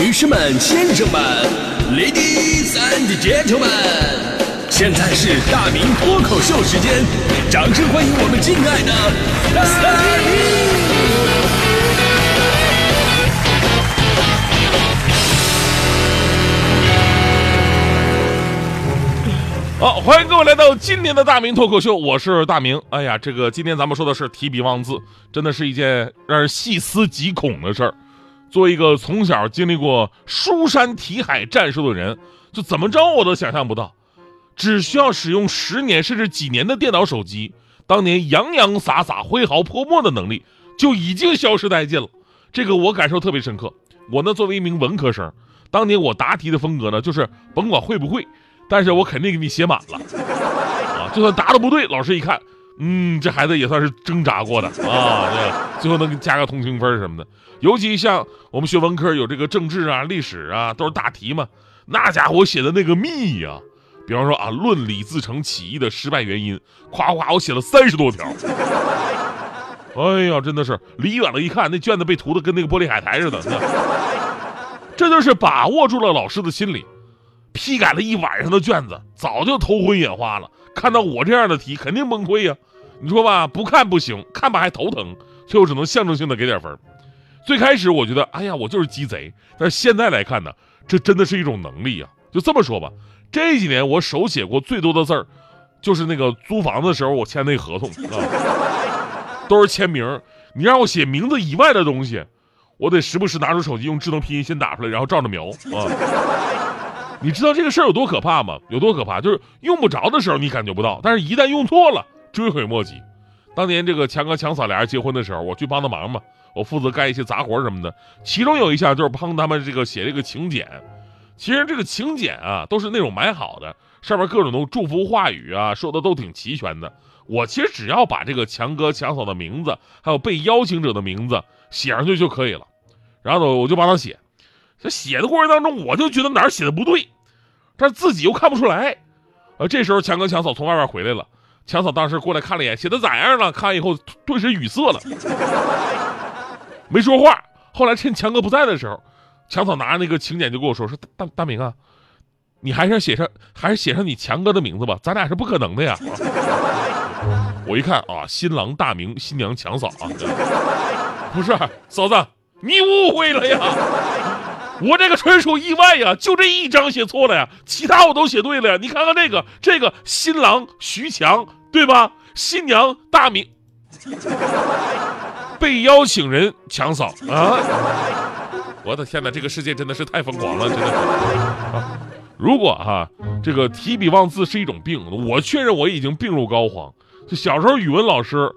女士们、先生们，Ladies and Gentlemen，现在是大明脱口秀时间，掌声欢迎我们敬爱的大明！好，欢迎各位来到今年的大明脱口秀，我是大明。哎呀，这个今天咱们说的是提笔忘字，真的是一件让人细思极恐的事儿。作为一个从小经历过书山题海战术的人，就怎么着我都想象不到，只需要使用十年甚至几年的电脑手机，当年洋洋洒洒、挥毫泼墨的能力就已经消失殆尽了。这个我感受特别深刻。我呢，作为一名文科生，当年我答题的风格呢，就是甭管会不会。但是我肯定给你写满了，啊，就算答的不对，老师一看，嗯，这孩子也算是挣扎过的啊，对，最后能加个同情分什么的。尤其像我们学文科有这个政治啊、历史啊，都是大题嘛，那家伙写的那个密呀，比方说啊，论李自成起义的失败原因，夸夸我写了三十多条，哎呀，真的是离远了一看，那卷子被涂的跟那个玻璃海苔似的，这就是把握住了老师的心理。批改了一晚上的卷子，早就头昏眼花了。看到我这样的题，肯定崩溃呀！你说吧，不看不行，看吧还头疼，所以我只能象征性的给点分。最开始我觉得，哎呀，我就是鸡贼。但是现在来看呢，这真的是一种能力呀。就这么说吧，这几年我手写过最多的字儿，就是那个租房子的时候我签那合同啊，都是签名。你让我写名字以外的东西，我得时不时拿出手机用智能拼音先打出来，然后照着描啊。你知道这个事儿有多可怕吗？有多可怕？就是用不着的时候你感觉不到，但是一旦用错了，追悔莫及。当年这个强哥强嫂俩人结婚的时候，我去帮他忙嘛，我负责干一些杂活什么的。其中有一项就是帮他们这个写这个请柬。其实这个请柬啊，都是那种买好的，上面各种的祝福话语啊，说的都挺齐全的。我其实只要把这个强哥强嫂的名字，还有被邀请者的名字写上去就可以了。然后呢我就帮他写。这写的过程当中，我就觉得哪儿写的不对，但自己又看不出来。呃，这时候强哥强嫂从外边回来了，强嫂当时过来看了一眼，写的咋样了？看完以后顿时语塞了，没说话。后来趁强哥不在的时候，强嫂拿着那个请柬就跟我说：“说大大明啊，你还是写上，还是写上你强哥的名字吧，咱俩是不可能的呀。”我一看啊，新郎大明，新娘强嫂啊，不是嫂子，你误会了呀。我这个纯属意外呀，就这一张写错了呀，其他我都写对了呀。你看看这个，这个新郎徐强对吧？新娘大明，被邀请人强嫂 啊！我的天哪，这个世界真的是太疯狂了，真的是。啊，如果哈这个提笔忘字是一种病，我确认我已经病入膏肓。就小时候语文老师。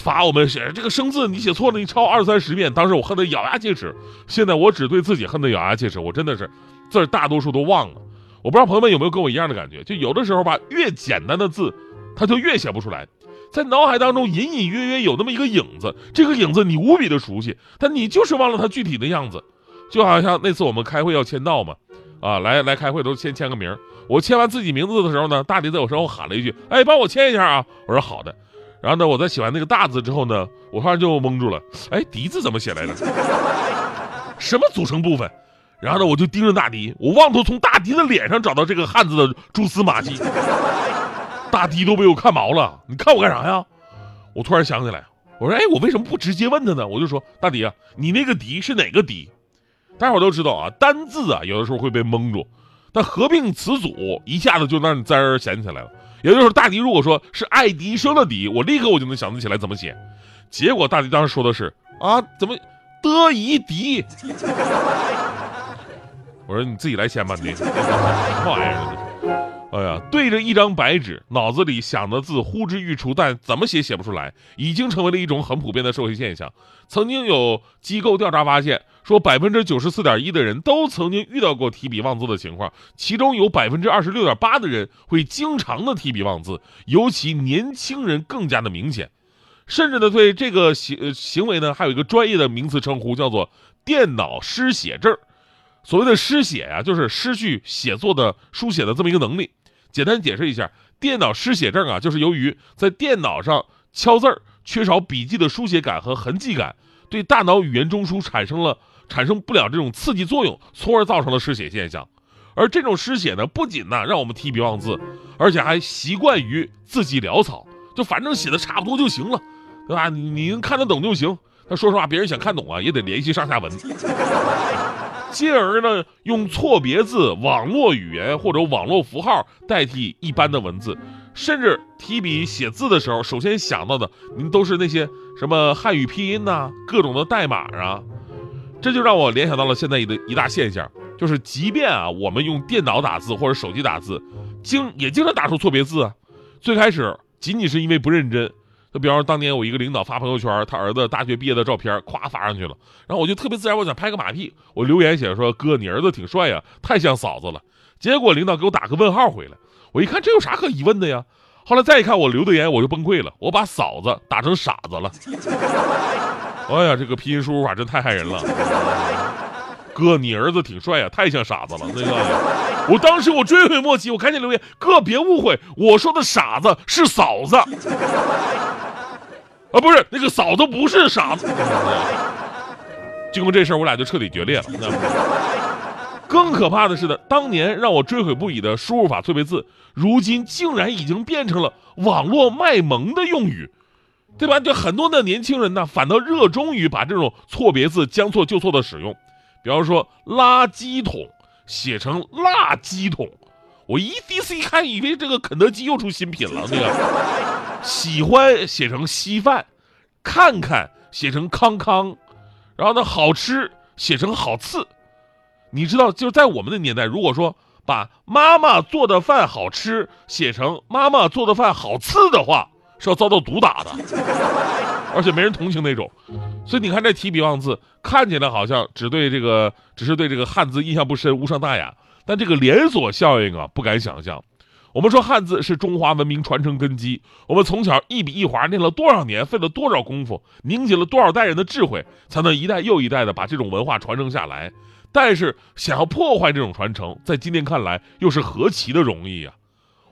罚我们写这个生字，你写错了，你抄二三十遍。当时我恨得咬牙切齿，现在我只对自己恨得咬牙切齿。我真的是字大多数都忘了。我不知道朋友们有没有跟我一样的感觉，就有的时候吧，越简单的字，他就越写不出来，在脑海当中隐隐约约有那么一个影子，这个影子你无比的熟悉，但你就是忘了它具体的样子。就好像那次我们开会要签到嘛，啊，来来开会都先签个名。我签完自己名字的时候呢，大迪在我身后喊了一句：“哎，帮我签一下啊！”我说：“好的。”然后呢，我在写完那个大字之后呢，我突然就蒙住了。哎，迪字怎么写来着？什么组成部分？然后呢，我就盯着大迪，我妄图从大迪的脸上找到这个汉字的蛛丝马迹。大迪都被我看毛了，你看我干啥呀？我突然想起来，我说，哎，我为什么不直接问他呢？我就说，大迪啊，你那个迪是哪个迪？大伙都知道啊，单字啊，有的时候会被蒙住，但合并词组一下子就让你滋儿想起来了。也就是，大迪如果说是爱迪生的迪，我立刻我就能想得起来怎么写。结果大迪当时说的是啊，怎么德仪迪？我说你自己来签吧，你什么玩意儿？哎呀，对着一张白纸，脑子里想的字呼之欲出，但怎么写写不出来，已经成为了一种很普遍的社会现象。曾经有机构调查发现，说百分之九十四点一的人都曾经遇到过提笔忘字的情况，其中有百分之二十六点八的人会经常的提笔忘字，尤其年轻人更加的明显。甚至呢，对这个行行为呢，还有一个专业的名词称呼，叫做电脑失写症。所谓的失写呀，就是失去写作的书写的这么一个能力。简单解释一下，电脑失写症啊，就是由于在电脑上敲字儿缺少笔记的书写感和痕迹感，对大脑语言中枢产生了产生不了这种刺激作用，从而造成了失血现象。而这种失血呢，不仅呢让我们提笔忘字，而且还习惯于字迹潦草，就反正写的差不多就行了，对吧？你能看得懂就行。那说实话，别人想看懂啊，也得联系上下文。进而呢，用错别字、网络语言或者网络符号代替一般的文字，甚至提笔写字的时候，首先想到的您都是那些什么汉语拼音呐、各种的代码啊。这就让我联想到了现在一的一大现象。就是即便啊，我们用电脑打字或者手机打字，经也经常打出错别字啊。最开始仅仅是因为不认真，就比方说当年我一个领导发朋友圈，他儿子大学毕业的照片，咵发上去了，然后我就特别自然，我想拍个马屁，我留言写说哥，你儿子挺帅呀，太像嫂子了。结果领导给我打个问号回来，我一看这有啥可疑问的呀？后来再一看我留的言，我就崩溃了，我把嫂子打成傻子了。哎呀，这个拼音输入法真太害人了。哥，你儿子挺帅呀，太像傻子了。那个，我当时我追悔莫及，我赶紧留言，哥别误会，我说的傻子是嫂子，啊，不是那个嫂子不是傻子。经过这事儿，我俩就彻底决裂了。更可怕的是呢，当年让我追悔不已的输入法错别字，如今竟然已经变成了网络卖萌的用语，对吧？就很多的年轻人呢，反倒热衷于把这种错别字将错就错的使用。比方说垃圾桶写成辣鸡桶，我一第一次一看，以为这个肯德基又出新品了。那个喜欢写成稀饭，看看写成康康，然后呢好吃写成好次。你知道，就在我们的年代，如果说把妈妈做的饭好吃写成妈妈做的饭好次的话，是要遭到毒打的，而且没人同情那种。所以你看这提笔忘字，看起来好像只对这个，只是对这个汉字印象不深，无伤大雅。但这个连锁效应啊，不敢想象。我们说汉字是中华文明传承根基，我们从小一笔一划念了多少年，费了多少功夫，凝结了多少代人的智慧，才能一代又一代的把这种文化传承下来。但是想要破坏这种传承，在今天看来又是何其的容易呀！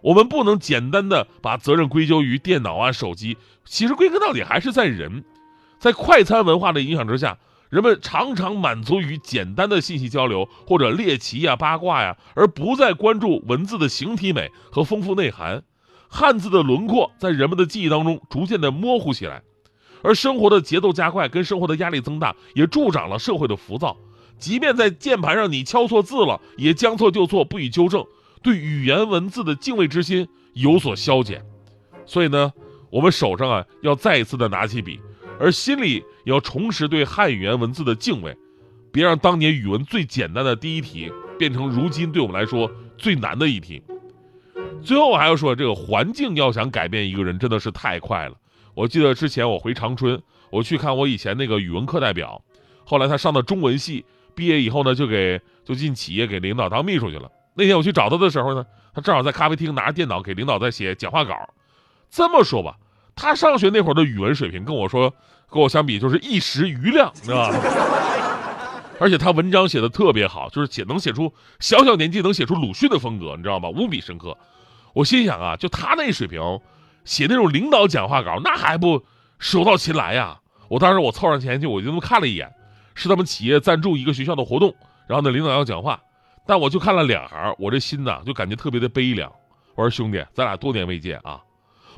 我们不能简单的把责任归咎于电脑啊、手机，其实归根到底还是在人。在快餐文化的影响之下，人们常常满足于简单的信息交流或者猎奇呀、八卦呀，而不再关注文字的形体美和丰富内涵。汉字的轮廓在人们的记忆当中逐渐的模糊起来，而生活的节奏加快跟生活的压力增大，也助长了社会的浮躁。即便在键盘上你敲错字了，也将错就错，不予纠正，对语言文字的敬畏之心有所消减。所以呢，我们手上啊要再一次的拿起笔。而心里要重拾对汉语言文字的敬畏，别让当年语文最简单的第一题变成如今对我们来说最难的一题。最后还要说，这个环境要想改变一个人，真的是太快了。我记得之前我回长春，我去看我以前那个语文课代表，后来他上的中文系，毕业以后呢，就给就进企业给领导当秘书去了。那天我去找他的时候呢，他正好在咖啡厅拿着电脑给领导在写讲话稿。这么说吧。他上学那会儿的语文水平跟我说，跟我相比就是一时余亮，知道吧？而且他文章写的特别好，就是写能写出小小年纪能写出鲁迅的风格，你知道吗？无比深刻。我心想啊，就他那水平，写那种领导讲话稿，那还不手到擒来呀？我当时我凑上前去，我就那么看了一眼，是他们企业赞助一个学校的活动，然后那领导要讲话，但我就看了两行，我这心呐就感觉特别的悲凉。我说兄弟，咱俩多年未见啊。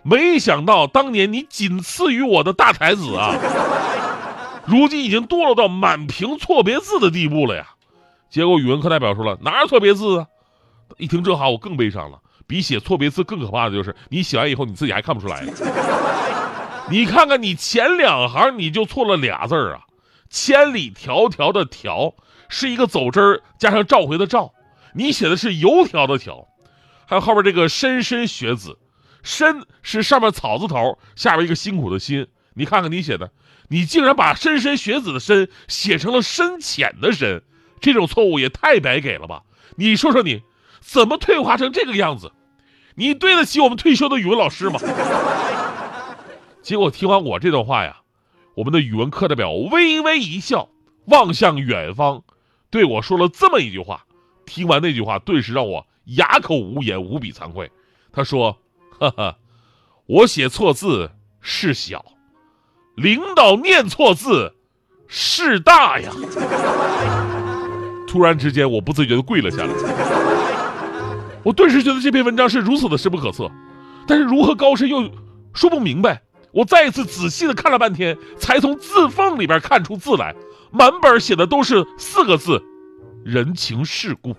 没想到当年你仅次于我的大才子啊，如今已经堕落到满屏错别字的地步了呀。结果语文课代表说了，哪有错别字啊？一听这话，我更悲伤了。比写错别字更可怕的就是你写完以后你自己还看不出来。你看看你前两行你就错了俩字啊，千里迢迢的迢是一个走之儿加上召回的召，你写的是油条的条，还有后边这个莘莘学子。深是上面草字头，下边一个辛苦的辛。你看看你写的，你竟然把莘莘学子的莘写成了深浅的深，这种错误也太白给了吧？你说说你，怎么退化成这个样子？你对得起我们退休的语文老师吗？结果听完我这段话呀，我们的语文课代表微微一笑，望向远方，对我说了这么一句话。听完那句话，顿时让我哑口无言，无比惭愧。他说。哈哈，我写错字是小，领导念错字事大呀！突然之间，我不自觉的跪了下来。我顿时觉得这篇文章是如此的深不可测，但是如何高深又说不明白。我再一次仔细的看了半天，才从字缝里边看出字来，满本写的都是四个字：人情世故。